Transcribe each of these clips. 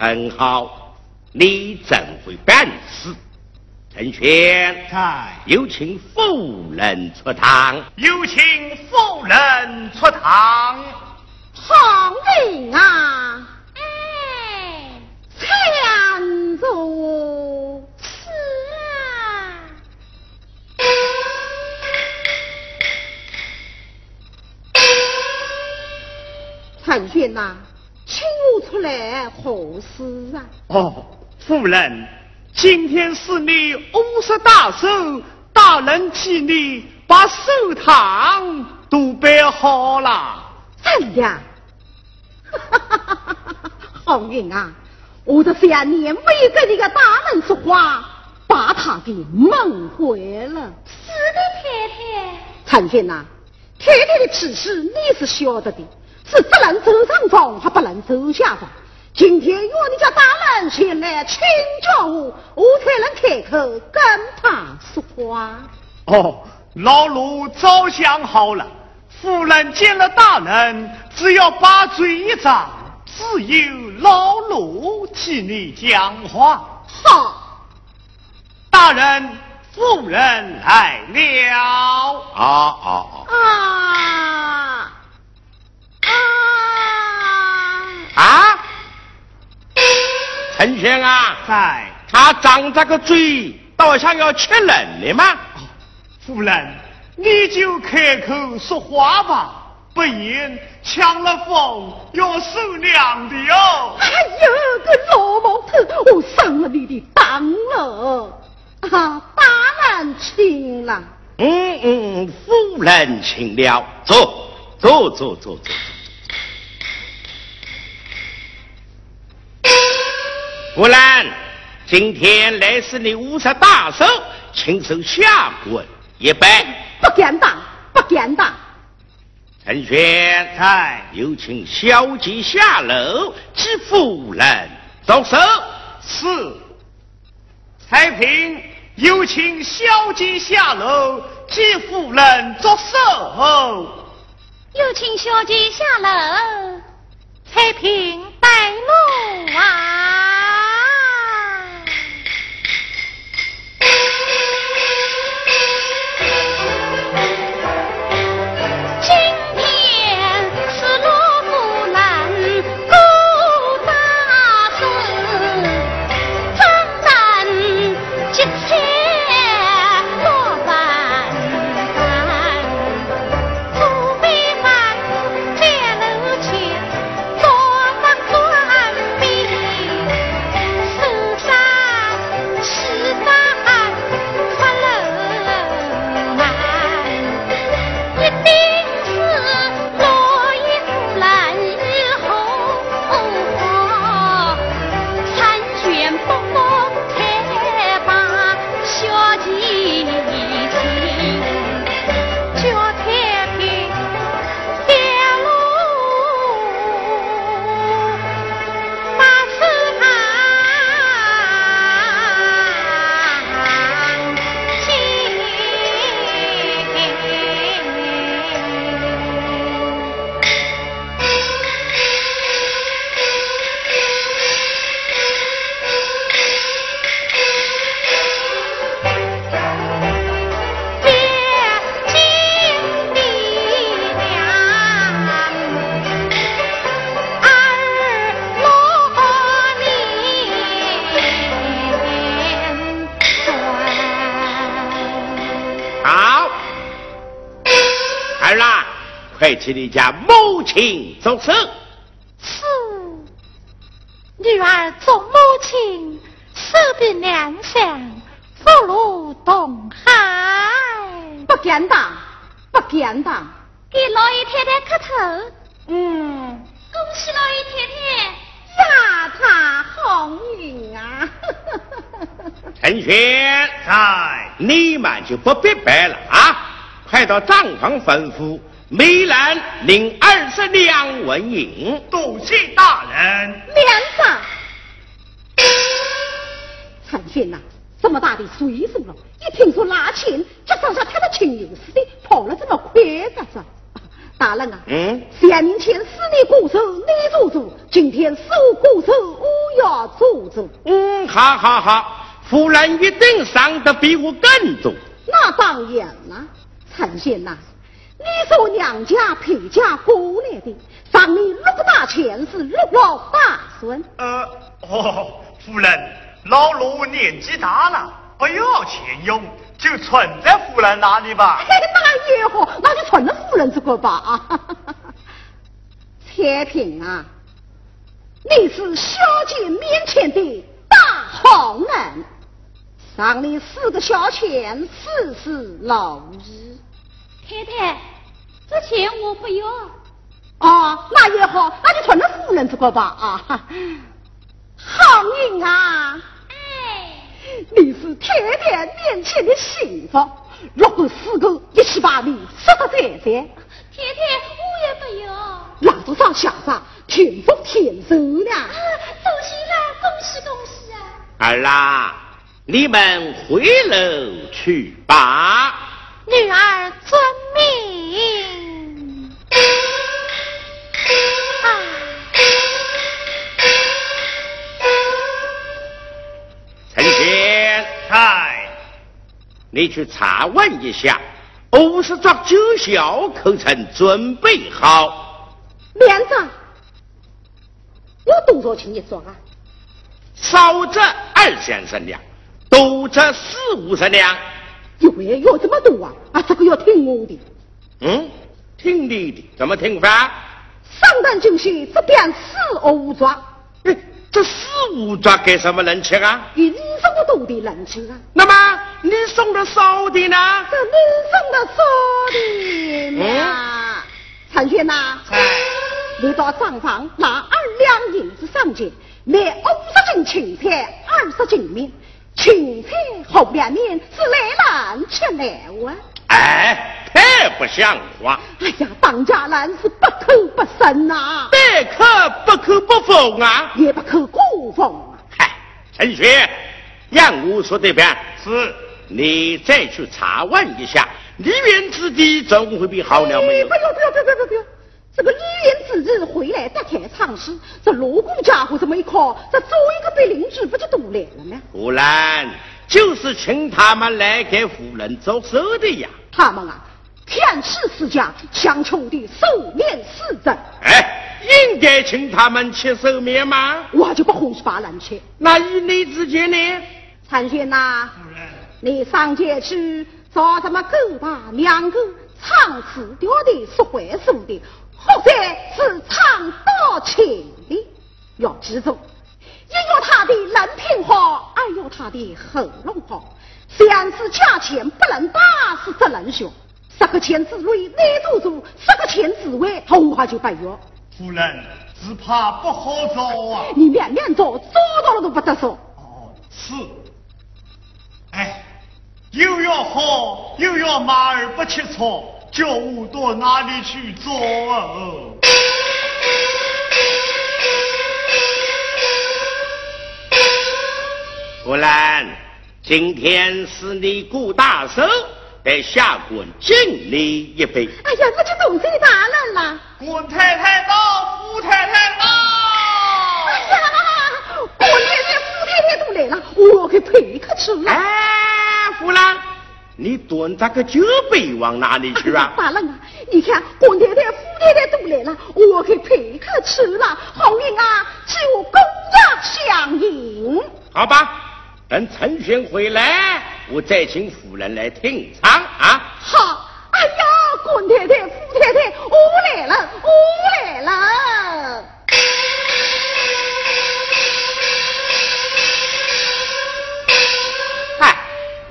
很好，你怎会办事。陈轩，在，有请夫人出堂。有请夫人出堂。好人啊，哎，参如此啊。陈轩呐，请我出来何事啊？哦，夫人，今天是你五十大寿，大人替你把寿堂都摆好了。真的啊？好人啊！我的想念没有跟你个大人说话，把他给蒙回了。是的，太太。陈轩呐，太太的脾气你是晓得的，是不能走上房，还不能走下房。今天约你家大人前来请教我，我才能开口跟他说话。哦，老奴早想好了，夫人见了大人，只要把嘴一张，自有老奴替你讲话。好，大人，夫人来了。啊啊啊！啊啊！啊！陈轩啊，在，他张这个嘴，倒像要吃人的吗？夫人，你就开口说话吧，不然抢了风要受凉的哦。哎呦，个老毛头，我上了你的当了！啊，大人请了。嗯嗯，夫人请了，坐坐坐坐坐。夫人，今天来是你五十大寿，亲手下跪一拜。不敢当，不敢当。陈轩，在，有请小姐下楼，替夫人走手。是。彩萍，有请小姐下楼，替夫人作寿。有请小姐下楼，彩屏带路啊！快替你家母亲做手。是，女儿做母亲，舍得娘乡，福如东海。不敢当，不敢当。给老爷太太磕头。嗯，恭喜老爷太太。亚他好运啊！陈轩，在，你们就不必拜了啊！快到账房吩咐，梅兰领二十两纹银。多谢大人。面子，陈仙呐，这么大的岁数了，一听说拿钱，就像像他的亲友似的，跑了这么快干啥？大人啊，嗯，三年前是你过手，你做主；今天是我过手，我要做主。嗯，好好好，夫人一定伤得比我更多。那当然了，陈贤呐，你说娘家陪嫁过来的，赏你六个大钱是六老大孙。呃，哦，夫人，老罗年纪大了，不要钱用。就存在夫人那里吧。那也好，那就存在夫人这个吧啊。彩萍啊，你是小姐面前的大好人，赏你四个小钱，事事如意。太太，这钱我不要。哦，那也好，那就存到夫人这个吧啊。好运啊！哎你是太太面前的幸福，若不四个一起把你杀得在在。太太，我也不要。老子上下上天福天寿呢。恭喜啦，恭喜恭喜啊！儿啊，你们回楼去吧。女儿遵命。啊。陈贤，嗨，你去查问一下，五十桌酒小可曾准备好？连长有多少钱一桌啊？少则二三十两，多则四五十两。有为有这么多啊？啊，这个要听我的。嗯，听你的，怎么听法？上等酒席这边四五桌。哎。这四五桌给什么人吃啊？给你送的多的人吃啊。那么你送的少的呢？这你送的少的呀。陈轩呐，你到账房拿二两银子上去，买五十斤青菜，二十斤面。青菜后两面是来难吃来啊。哎，太不像话！哎呀，当家人是不口不声呐，待客不口不奉啊，也不可过奉。嗨，陈雪，让我说的吧？是，你再去查问一下，梨园之地总会比好了没有？不要不要不要不要不要！这个梨园之日回来打开唱诗，这锣鼓家伙这么一敲，这做一个被邻居不就都来了吗？不然就是请他们来给夫人做寿的呀。他们啊，天赐世家，强穷的寿面四赠。哎，应该请他们吃寿面吗？我就不欢喜把人吃。那以你之见呢？参选呐，你上街去找什么狗大两个唱词调的说会说的，或者是唱道情的，要记住，一要他的人品好，二要他的喉咙好。三是价钱不能大，是责任小。十个钱之内你做主，十个钱之外很快就不要。夫人只怕不好找啊！你慢慢找，找到了都不得说。哦，是。哎，又要好，又要马儿不吃草，叫我到哪里去做啊？不然。今天是你顾大寿，得下官敬你一杯。哎呀，那就多谢大人了。官太太到，夫太太到。哎呀，官太太、夫太太都来了，我给陪客吃了。哎，夫人，你端这个酒杯往哪里去啊？大人啊，你看官太太、夫太太都来了，我给陪客吃了。好运啊，就公鸭相迎。好吧。等陈玄回来，我再请夫人来听唱啊！好，哎呀，官太太、夫太太，我来了，我来了。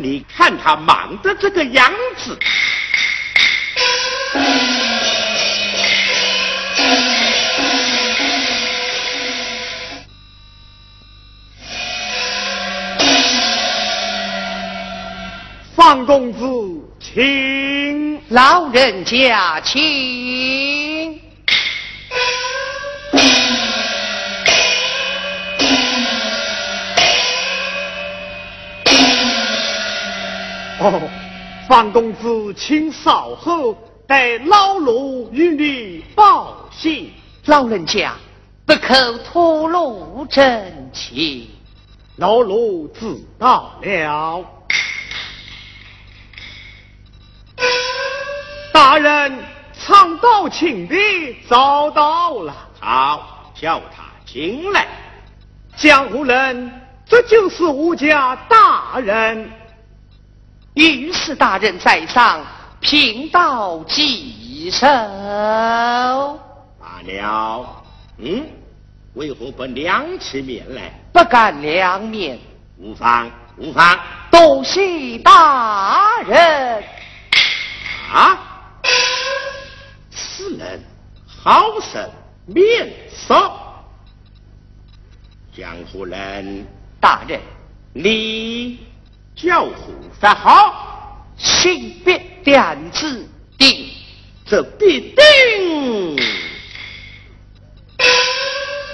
你看他忙的这个样子。方公子，请老人家请。哦，方公子，请稍后，待老奴与你报信。老人家不可吐露真情。老奴知道了。大人，常道请的找到了。好，叫他进来。江湖人，这就是我家大人。御史大人在上，贫道稽首。罢了，嗯，为何不亮起面来？不敢两面。无妨，无妨。多谢大人。啊！此人好生面熟。江湖人，大人，你叫呼法好，性别点子定，则必定。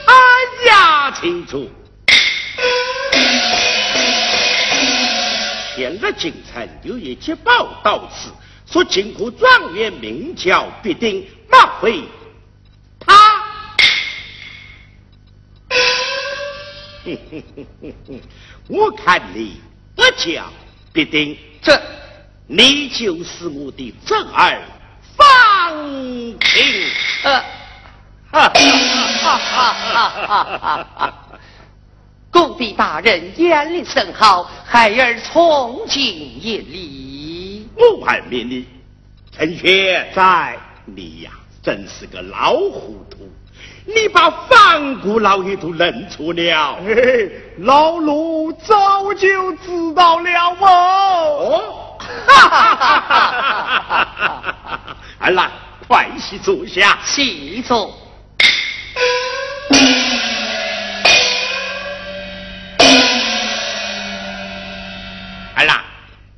哎呀，清楚。现日京城有一捷报到此，说金库状元名叫必定，莫非他？我看你不叫必定，这你就是我的正儿方平。呃，哈哈哈哈哈哈哈！故地大人眼力甚好，孩儿从今也礼。我还命你，陈轩在，你呀，真是个老糊涂！你把方姑老爷都认错了。嘿嘿，老奴早就知道了哦。哦，哈哈哈哈哈哈！儿来，快些坐下。细坐。儿郎，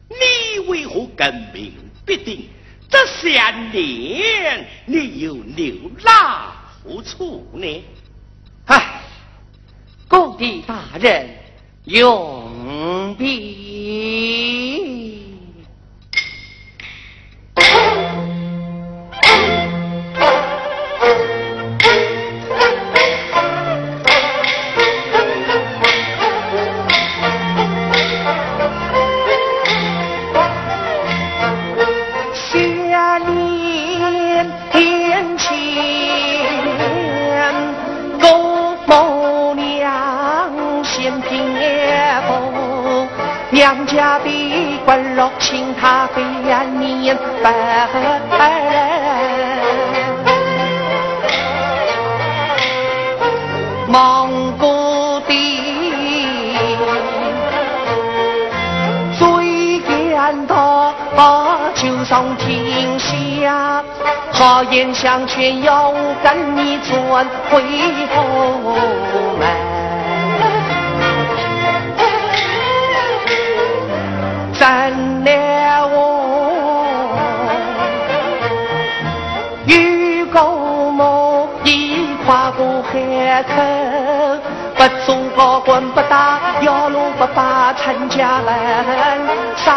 你为何更名必定？这三年你又流浪何处呢？唉，故地大人永别。上天下，好言相劝要跟你转回后门。真了我与高某已跨过海口，不做高官不打要路不把陈家人杀。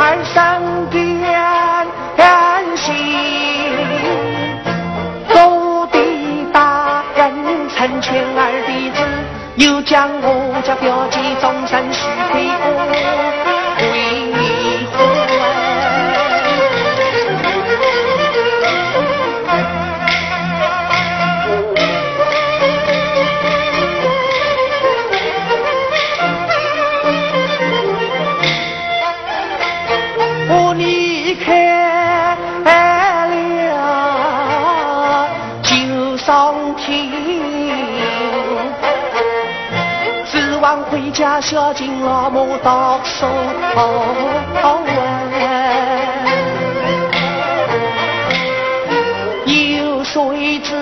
儿身边心，高地大人成全儿弟子，又将我家表姐终身许给我家孝敬老母到手有谁知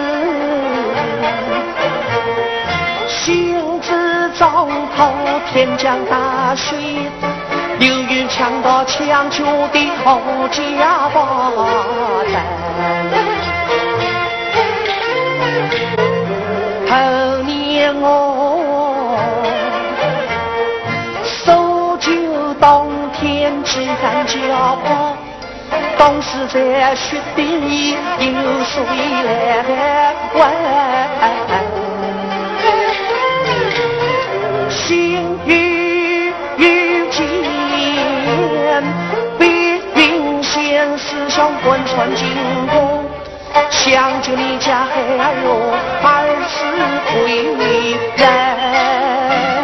心知中头天降大雪？由于抢到抢救的好家把起山脚步，当时在雪地里有谁来回。心与与剑，碧云仙师想贯穿金骨。想着你家孩儿哟，儿时归来。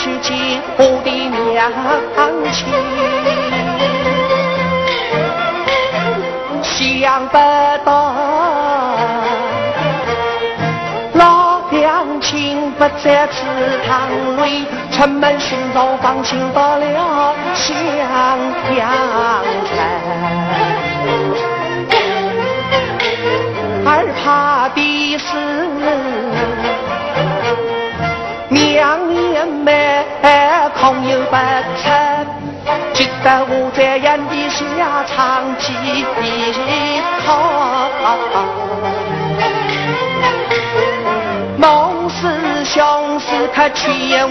去见我的娘亲。想不到老娘亲不在祠堂里，出门寻找放心到了襄阳城。儿怕的是空有不成，记得我在眼底下唱几套。孟氏兄是可全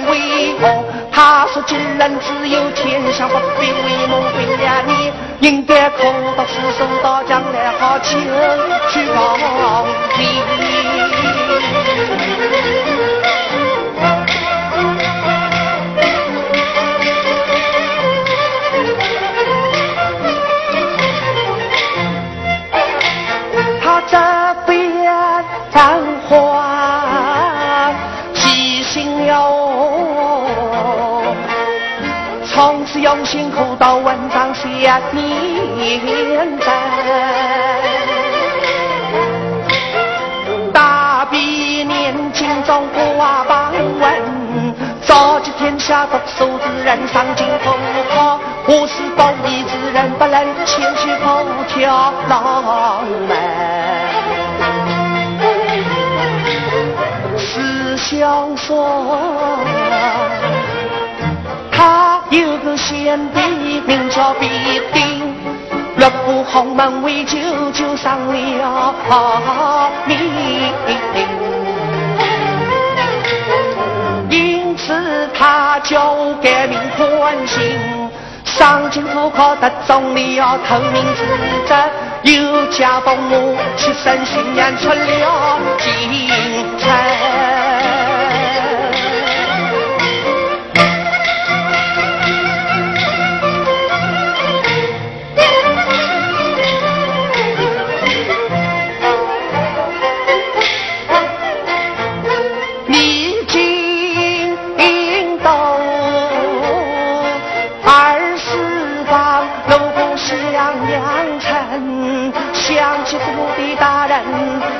为我，他说今人只有天下不必为梦为呀你。应该苦到死守到将来好求去报名。年真，大比年轻中挂榜文，召集天下读书之人上京赴考，我是报义之人，不能谦虚口条浪漫。师兄说。他有个贤弟名叫必定，若不鸿门为舅舅上了命，因此他就改名换姓，上京赴考得中了头名之职，又家父母出身训练出了京城。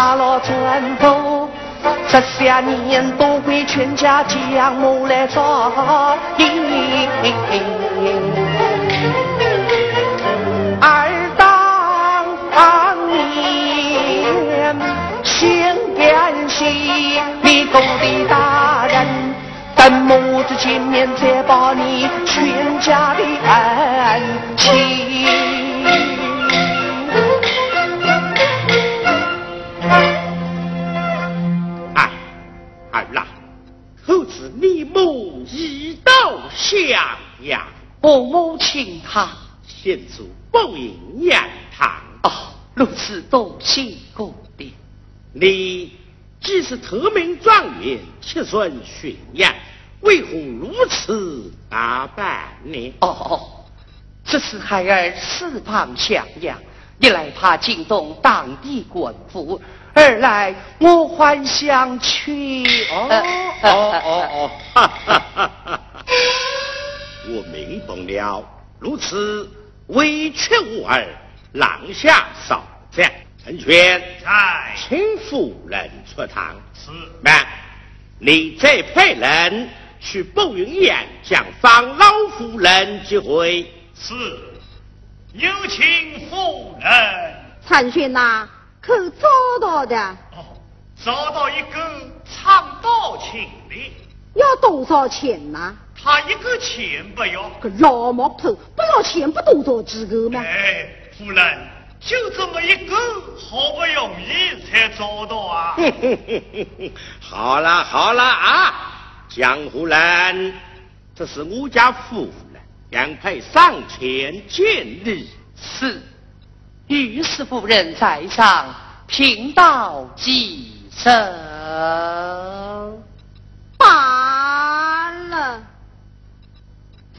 大了船头这些年都亏全家将我来照应二当年先感心你狗的大人等母子见面再报你全家的恩情襄阳，我母亲她先祖不应言堂。哦，如此多谢过的。你既是特命状元，七孙巡阳，为何如此打扮呢？哦，这是孩儿四方襄阳，一来怕惊动当地官府，二来我还想去。哦哦哦哦，哈哈哈哈！我明白了，如此委屈我儿，廊下少将成全，在请夫人出堂。是慢，你再派人去步云岩将方老夫人接回。是，有请夫人。参选呐，可找到的？哦，找到一个唱道情的，要多少钱呐？他一个钱不要。个老毛头，不要钱不多找几个吗？哎，夫人，就这么一个，好不容易才找到啊。好了好了啊，江湖人，这是我家夫人，杨佩上前见礼。是，于是夫人在上，贫道几声。罢了，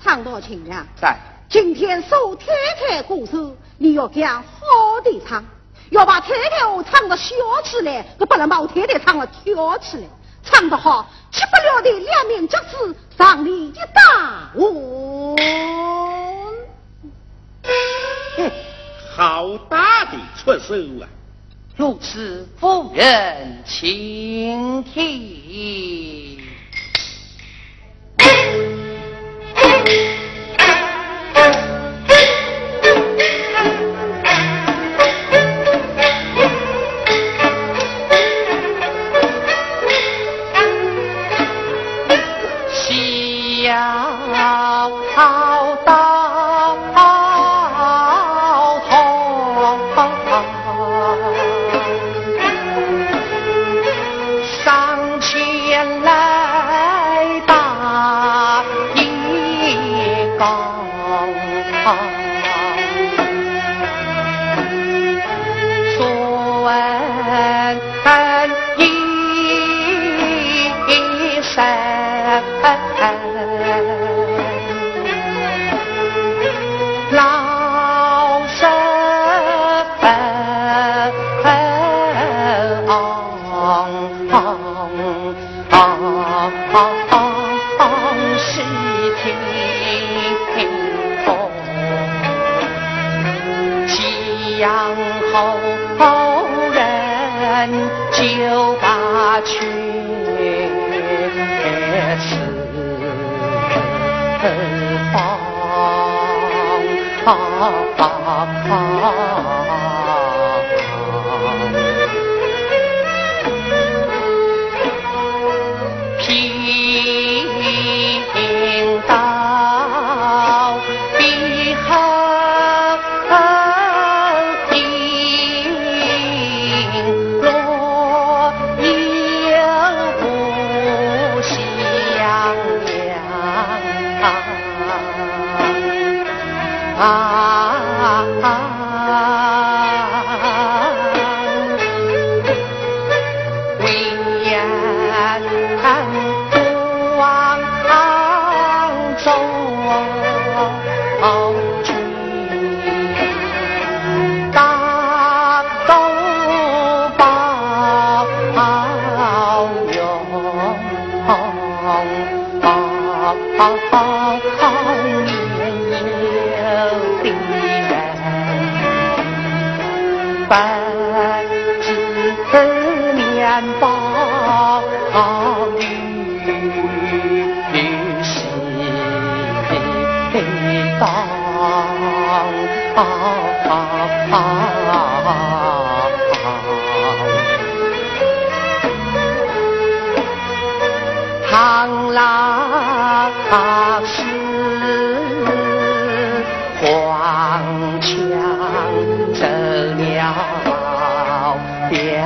唱多情呀！在，今天受太太过手，你要讲好的唱，要把太太我唱的笑起来，可不能把我太太唱了跳起来。唱得好，吃不了的两面夹子，上里一大碗。哼，好大的出手啊！如此夫人请听。小往好，唐老八师黄腔走了遍。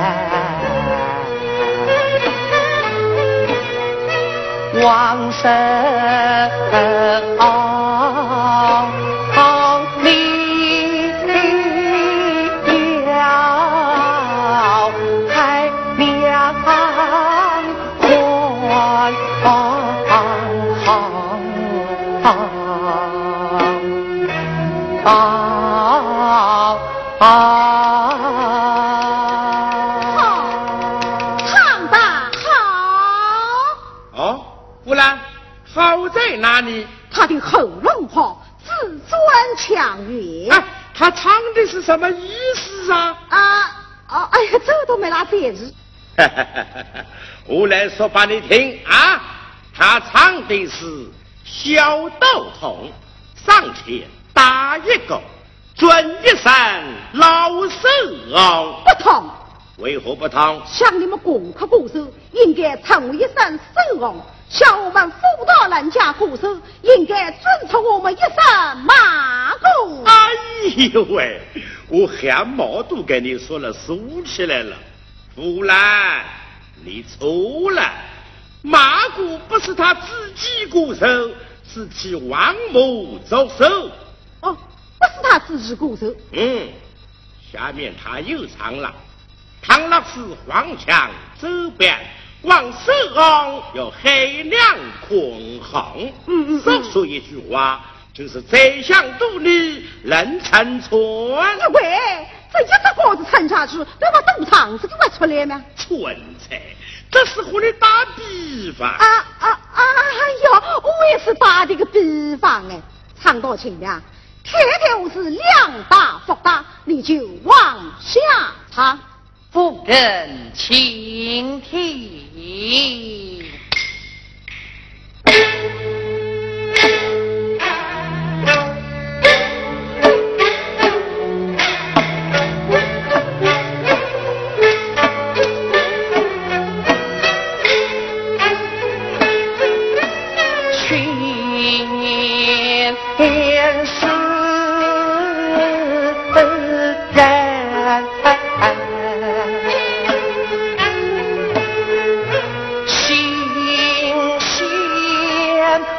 我来说把你听啊，他唱的是小豆童上前打一个，尊一声老寿翁。不同。为何不同？像你们共客鼓手，应该称一声寿翁。像我们妇道人家鼓手，应该尊称我们一声马公。哎呦喂，我汗毛都给你说了竖起来了。夫人，你错了，马姑不是他自己过手，是替王母着手。哦，不是他自己过手。嗯，下面他又唱了：唐老师黄墙周边。王守昂要海量宽宏，嗯嗯，少说一句话，就是宰相肚里能成船。喂，这一只锅子沉下去，要把肚肠子给挖出来吗？蠢材，这是和你打比方。啊啊啊！哎呀，我也是打的个比方哎。唱到亲娘，太太我是量大福大，你就往下唱。夫人，请听。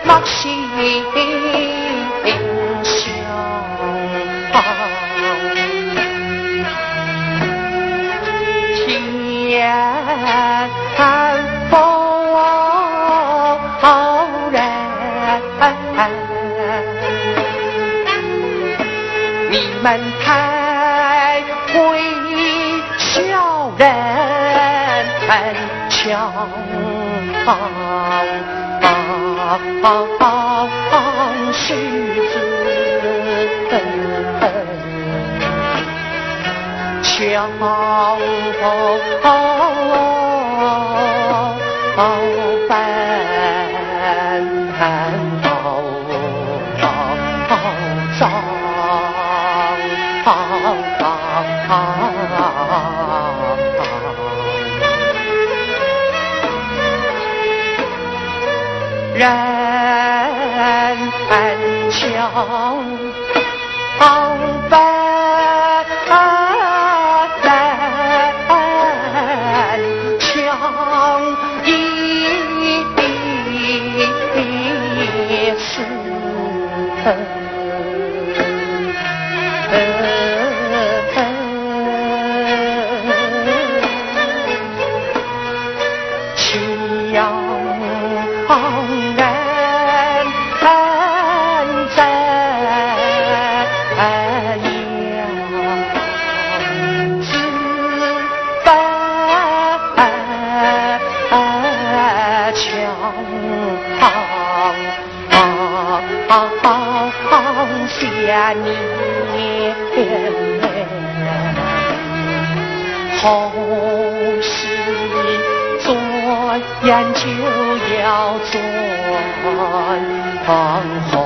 莫是。好。好下念，好事转眼就要转好。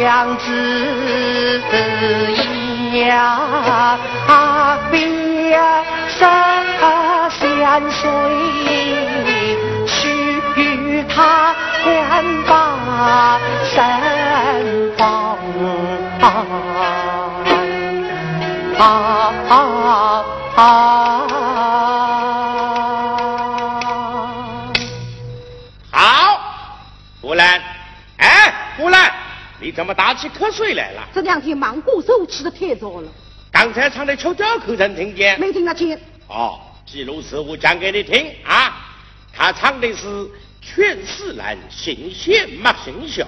娘子呀，别三千岁，许他天把身房。啊啊！啊，怎么打起瞌睡来了？这两天忙过手起的太早了，刚才唱的秋调可曾听见？没听得见。哦，既如此，我讲给你听啊。他唱的是“劝世人行贤莫行凶，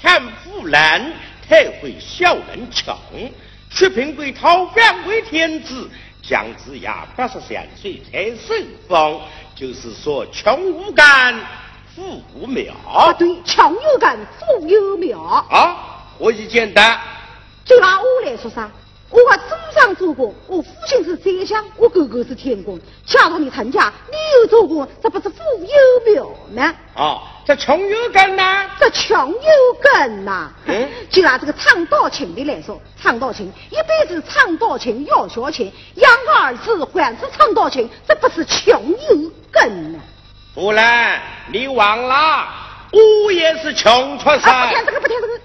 看富人太会笑人穷”。薛平贵讨饭为天子，姜子牙八十三岁才受封，就是说穷无干，富无苗。啊，对，穷有干，富有苗。啊，何以简单？就拿我来说啥？我和祖上做过，我父亲是宰相，我哥哥是天公。假如你成家，你有做过，这不是富有苗吗？啊，这穷有根呐？这穷有根呐？嗯，就拿这个唱道情的来说，唱道情一辈子唱道情要学琴，养个儿子还是唱道情，这不是穷有根呐？夫人，你忘了，我也是穷出身。啊，不听这个，不听这个，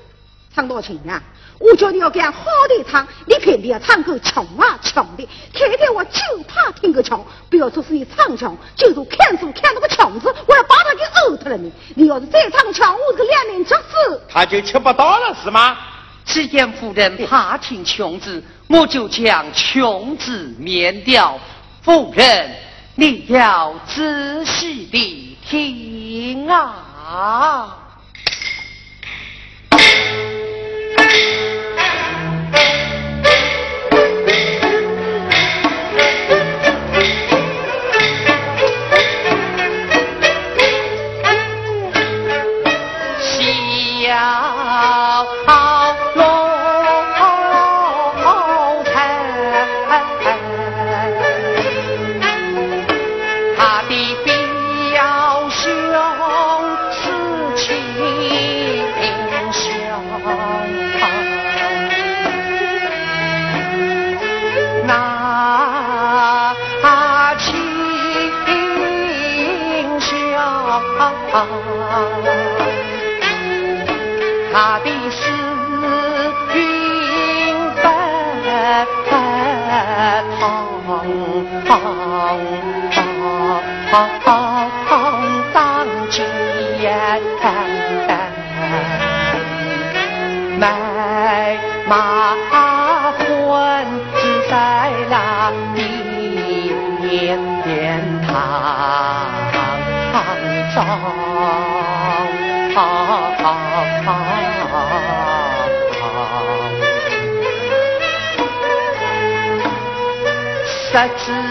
唱道情啊！我叫你要干好的唱，你偏偏要唱个穷啊穷的。天天，我就怕听个穷，不要说是你唱穷，就是看书看那个穷字，我要把他给呕吐了你。你要是再唱穷，我这个两面吃死。他就吃不到了是吗？既见夫人怕听穷字，我就将穷字免掉。夫人，你要仔细的听啊。腾，当今买马十指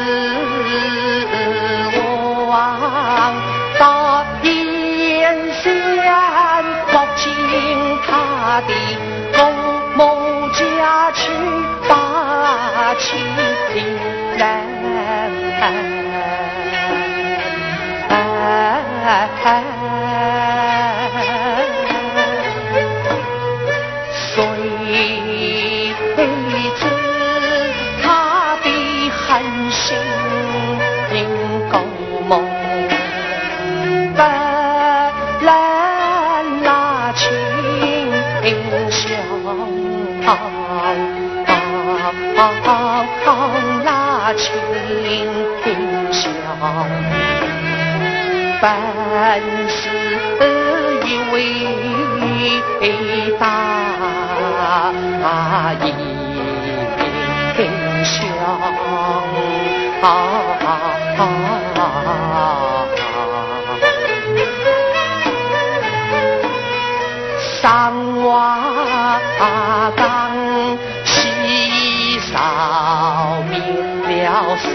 了隋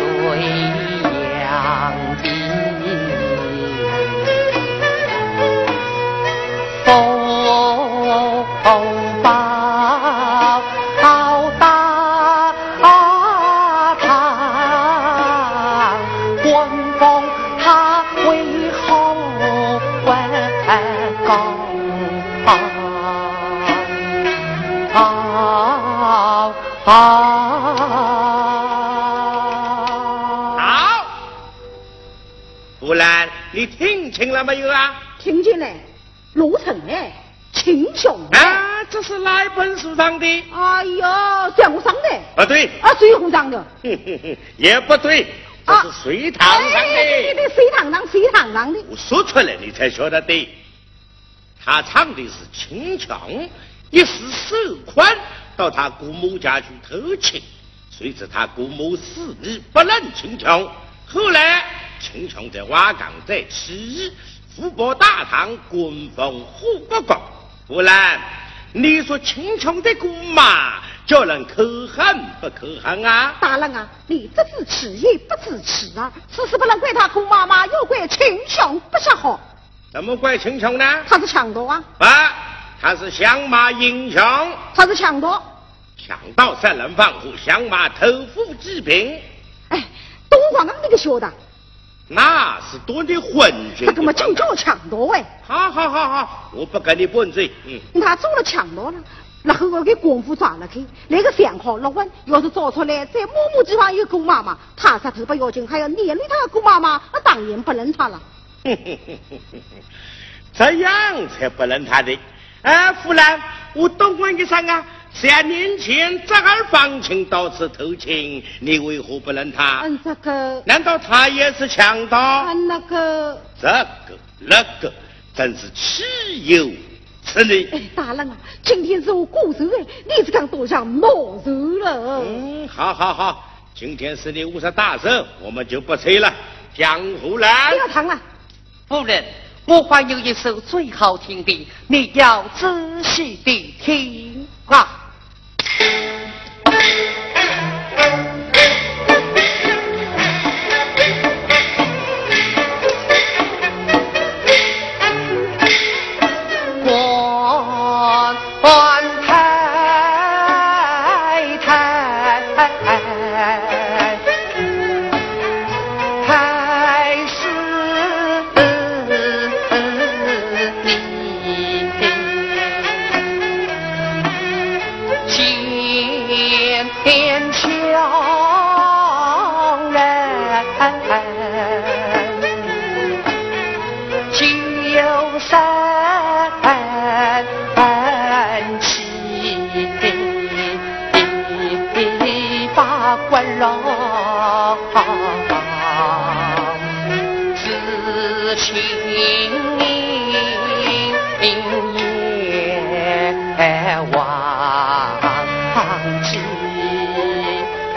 也不对，这是水塘上的。对对对，隋唐上，隋唐上的。我说出来，你才晓得对。他唱的是秦琼，一时受困，到他姑母家去偷情，谁知他姑母死你不认秦琼。后来秦琼在瓦岗寨起义，福报大唐，官封护国公。不然，你说秦琼的姑妈叫人可恨不可恨啊？大人啊，你只知耻也不知耻啊！此事不能怪他姑妈妈，要怪秦琼不识好。怎么怪秦琼呢？他是强盗啊！不，他是降马英雄。他是强盗。强盗杀人放火，降马偷富济贫。哎，东皇那个晓得？那是多的昏君。他干嘛就叫强盗哎？好好好好，我不跟你拌嘴。嗯。他做了强盗了，然后我给官府抓了去，那个三号六万，要是找出来在某某地方有姑妈妈，他杀头不要紧，还要连累他姑妈妈，那当然不认他了。这样才不认他的。哎，夫人，我懂问一声啊，三年前侄儿房亲到此偷情，你为何不认他？嗯，这个。难道他也是强盗？嗯，那个。这个那个，真是岂有此理！哎，大人啊，今天是我过寿哎，你是刚多想冒寿了。嗯，好好好，今天是你五十大寿，我们就不吹了。江湖来，不要唱了。夫人，我还有一首最好听的，你要仔细的听啊。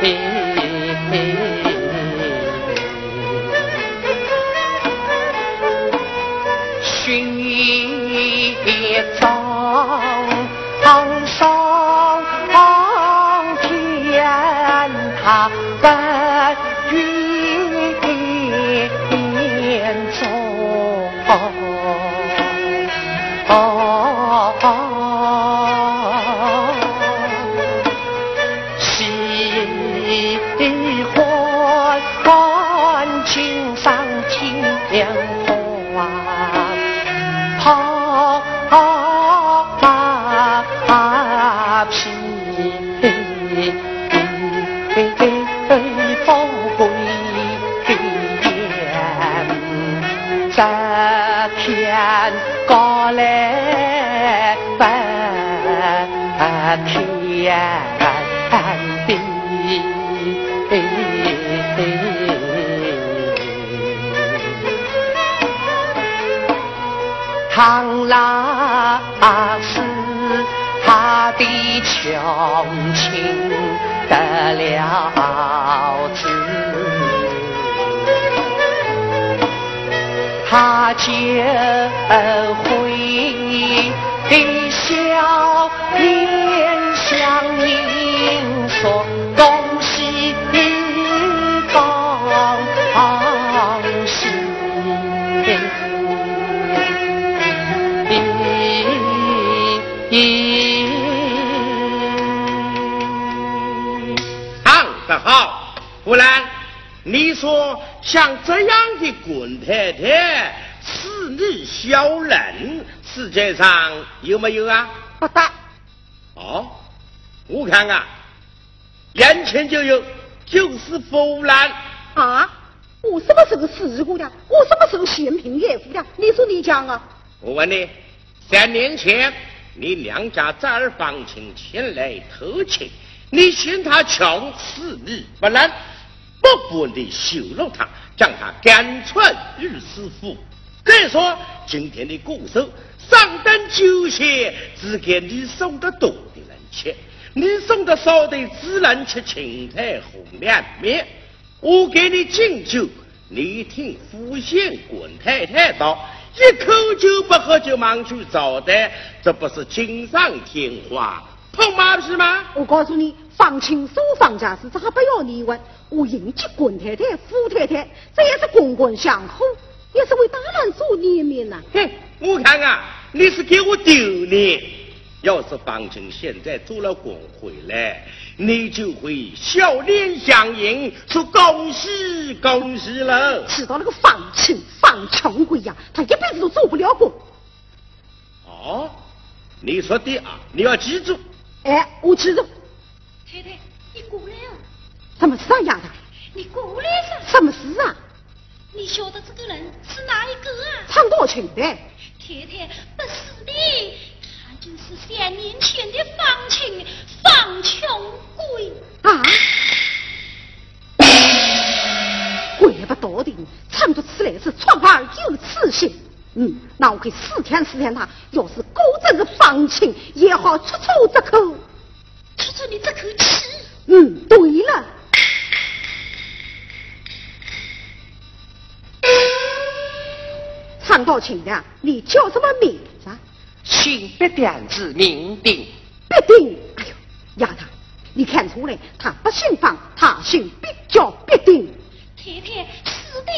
唐他就会笑脸相迎说恭喜恭喜，唱得好。不然，你说像这样的官太太，此女小人，世界上有没有啊？不大。哦，我看啊，眼前就有，就是弗兰。啊？我什么时候死过的？我什么时候嫌贫爱富的？你说你讲啊？我问你，三年前你娘家侄儿房亲前来偷情，你嫌他穷，死你不能，不不地羞辱他，将他赶出御史府。可以说，今天的鼓手上等酒席，只给你送的多的人吃，你送的少的只能吃青菜红凉面。我给你敬酒，你听福县滚太太道，一口酒不喝就忙去招待，这不是锦上添花、碰马屁吗？我告诉你，放清所放家事，这还不要你问。我迎接滚太太、富太太，这也是官官相护，也是为大人做脸面呐。嘿，我看啊，你是给我丢脸。要是方清现在做了官回来，你就会笑脸相迎，说恭喜恭喜了。知道那个方清方穷鬼呀，他一辈子都做不了官。哦，你说的啊，你要记住。哎，我记住。太太，你过来啊。什么事啊，丫头？你过来噻。什么事啊？你晓得这个人是哪一个啊？唱多情的。太太，不是的。他就是三年前的方清方穷鬼啊！怪不得的，唱着此来是创儿有此心。嗯，那我可以试探试探他，要是果真是方清，也好出出这口，出出你这口气。嗯，对了，唱到亲的，你叫什么名字？请别点子名定，必定。哎呦，丫头，你看出来，他不姓方，他姓毕，叫必定。太太，是的，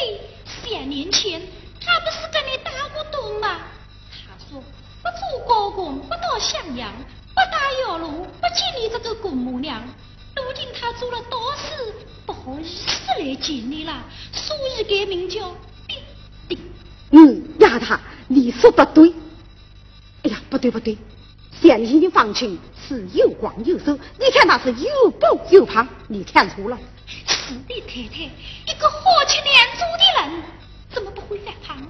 三年前他不是跟你打过赌吗？他说不做高官，不到襄阳，不打窑炉，不见你这个姑母娘。如今他做了道士，不好意思来见你了，所以改名叫。嗯，丫头，你说的对。哎呀，不对不对，现今的方清是又广又瘦，你看他是又高又胖，你看错了。是的，太太，一个好吃懒做的人，怎么不会犯胖呢？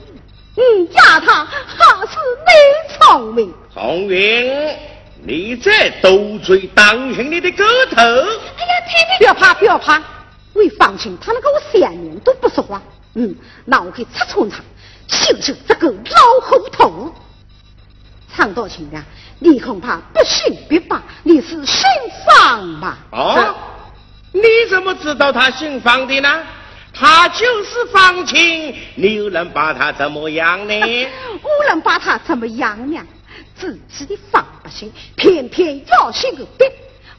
嗯，丫头还是你聪明。红云，你这斗嘴，当心你的个头。哎呀，太太，不要怕，不要怕，为方清他那个我三年都不说话。嗯，那我可以拆穿他，就是这个老糊涂。常道清啊，你恐怕不信别罢，你是姓方吧？哦，你怎么知道他姓方的呢？他就是方清，你又能把他怎么样呢？我能把他怎么样呢？自己的方不行，偏偏要姓个别，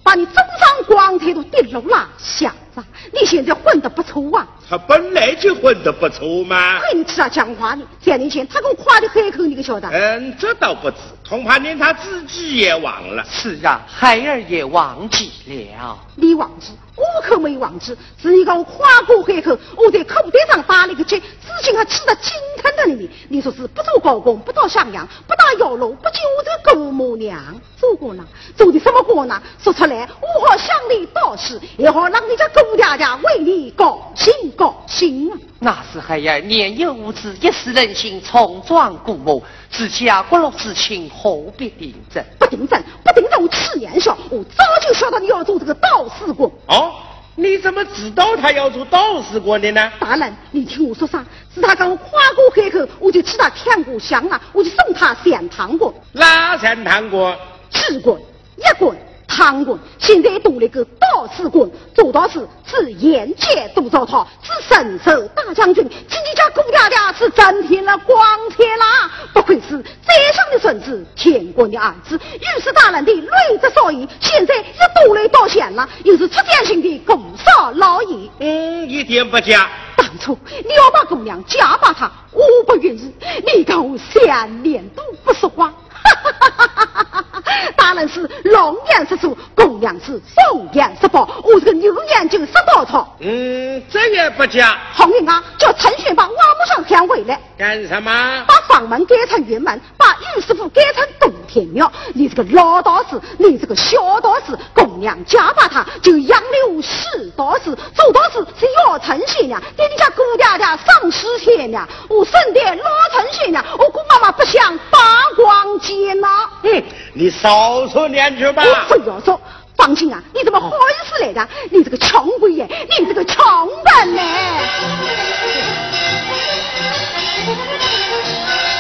把你中上光彩都跌落了小子。你现在混得不错啊！他本来就混得不错嘛。亏你知道讲话呢！三年前他给我夸的海口，你可晓得？嗯，这倒不知，恐怕连他自己也忘了。是啊，孩儿也忘记了。你忘记？我可没忘记。是你给我夸过海口，我在口袋上打了一个结，至今还记得金腾腾的你。你说是不做高工，不到襄阳，不打窑炉，不见我这个姑母娘，做过呢？做的什么官呢？说出来，我好向你道喜，也好让你家姑娘家为你高兴高兴啊！那是孩儿年幼无知，一时任性冲撞姑母，自家骨肉之情何必定真？不定真，不定真！我吃年少，我早就晓得你要做这个道士官。哦，你怎么知道他要做道士官的呢？大人，你听我说啥？是他刚跨过海口，我就替他添过香啊，我就送他三堂过。哪三堂过？四棍，一棍。唐官现在多了个道士官，做道士是沿街都遭他，是神手大将军，自己家姑娘家是增添了光彩啦！不愧是宰相的孙子，天官的儿子，御史大人的睿智少爷，现在又多了道县了，又是出将军的公少老爷。嗯，一点不假。当初你要把姑娘嫁把他，我不愿意，你跟我三年都不说话。哈哈哈哈哈哈大人是龙颜十足，公娘是凤颜十宝，我这个牛眼睛十宝草。嗯，这也不假。红英啊，叫陈玄把瓦木上喊回来。干什么？把房门改成院门，把玉师傅改成洞天庙。你这个老道士，你这个小道士，公娘嫁把他就养了四道士，周道士是姚成仙娘，给你家姑爹爹上师仙娘，我生的老成仙娘，我姑妈妈不想八光剑呐。嗯，你少说两句吧。我不要说。放心啊，你怎么好意思来的？你这个穷鬼爷，你这个穷人呢？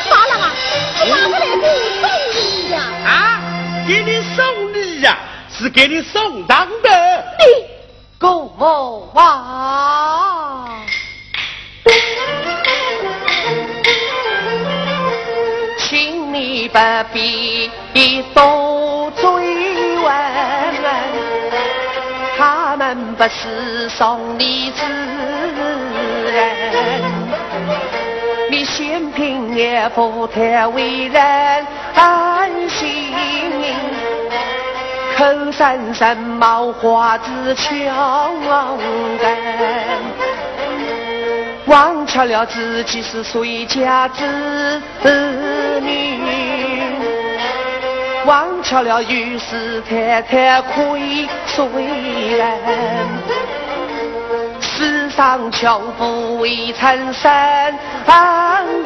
大郎啊，是哪个来给我送礼呀？啊，给你送礼呀，是给你送当的。你公母啊，你不必多追问，他们不是送礼之人。你嫌贫也不太为人心，口声声冒花子强干，忘却了自己是谁家子女，忘却了与世太太亏谁人。世上巧妇未曾生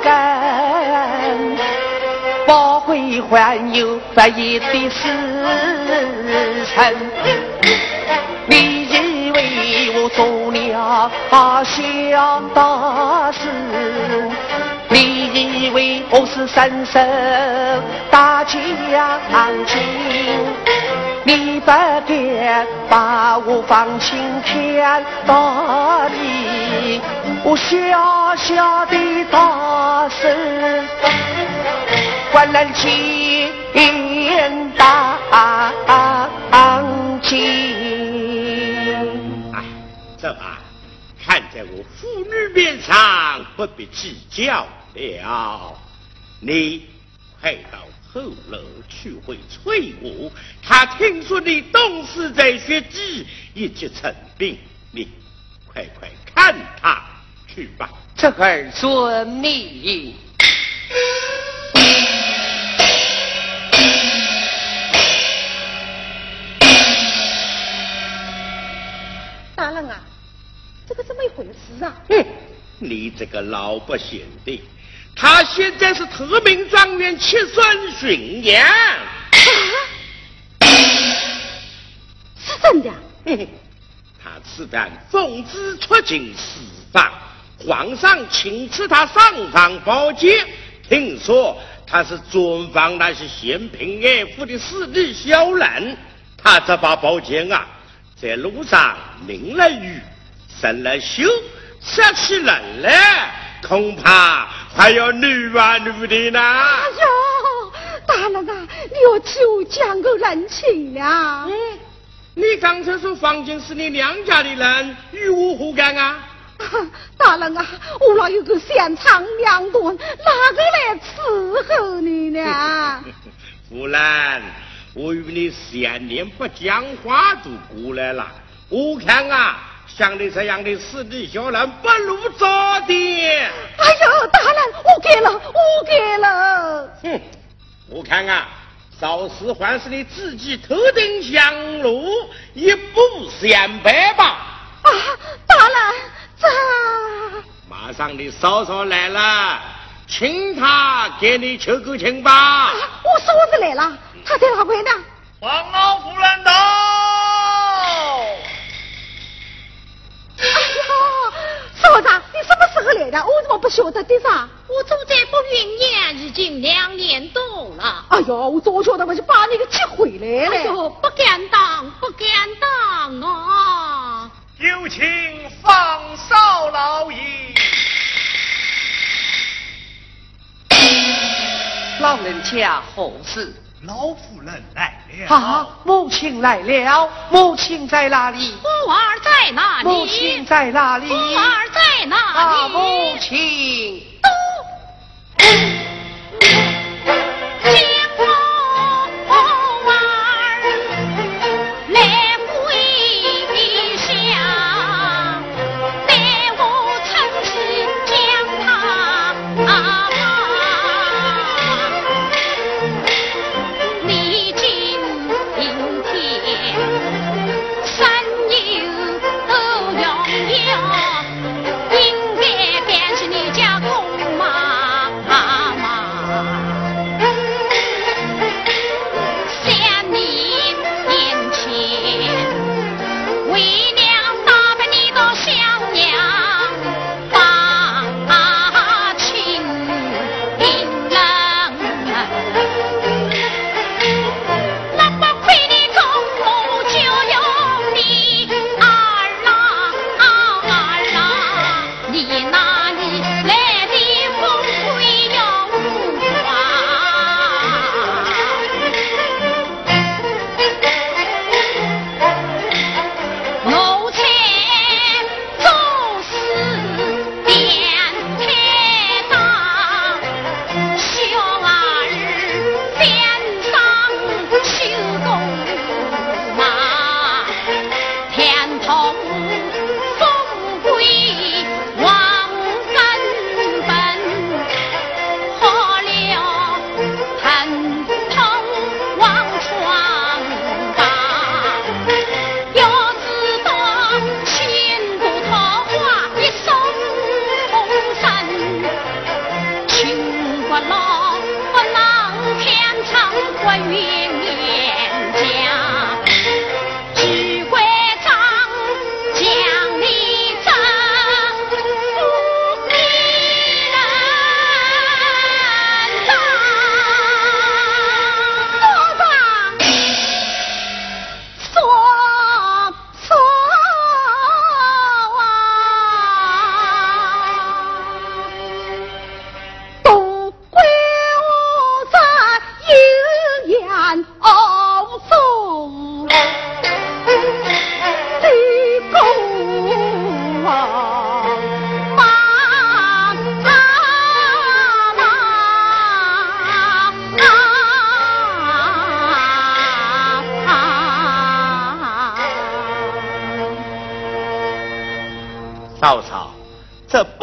根，不会还有不义的时辰。你以为我做了小大事？你以为我是伸手大将军？你不该把我放心天大地，我小小的大事，官人见当今。哎，走啊！看在我妇女面上，不必计较了。你快到后楼去会翠舞，他听说你东死在学技，一级成病，你快快看他去吧。这儿遵命。大人啊，这个怎么一回事啊？哼，你这个老不贤的，他现在是特命状元七孙巡阳。是真的啊？哼哼，他此番奉旨出京释放，皇上请赐他上房宝剑。听说他是专防那些嫌贫爱富的势利小人。他这把宝剑啊，在路上淋了雨，生了锈，吃起人来，恐怕还要女啊女的呢。哎呦，大人啊，你要替我讲个人情了。嗯，你刚才说房间是你娘家的人，与我何干啊？大人啊，我那有个香肠两顿，哪个来伺候你呢？夫人，我与你三年不讲话就过来了，我看啊，像你这样的势利小人不如早点。哎呦，大人，我给了，我给了。哼，我看啊，少时还是你自己头顶香炉，一步三百吧。啊，大人，这马上你嫂嫂来了，请他给你求个情吧。我嫂子来了，她在哪块呢？皇老夫人到。哎呀，嫂子，你什么时候来的？我怎么不晓得的啥？我住在不云年已经两年多了。哎呦，我早晓得我就把你给接回来了。哎呦，不敢当，不敢当啊！有请方少老爷。老人家何事？老夫人来了。啊，母亲来了，母亲在哪里？母儿在哪里？母亲在哪里？母儿在哪啊，里？母亲。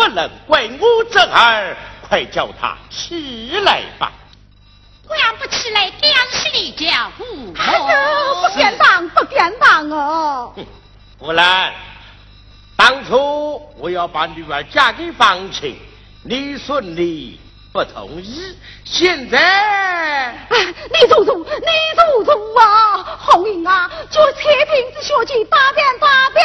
不能怪我侄儿，快叫他起来吧。还不起来，将士离家父母。不敢当，不敢当哦。夫人，当初我要把女儿嫁给方庆，你顺利不同意，现在……你做主，你做主啊！红英啊，就彩萍子小姐答辩答辩。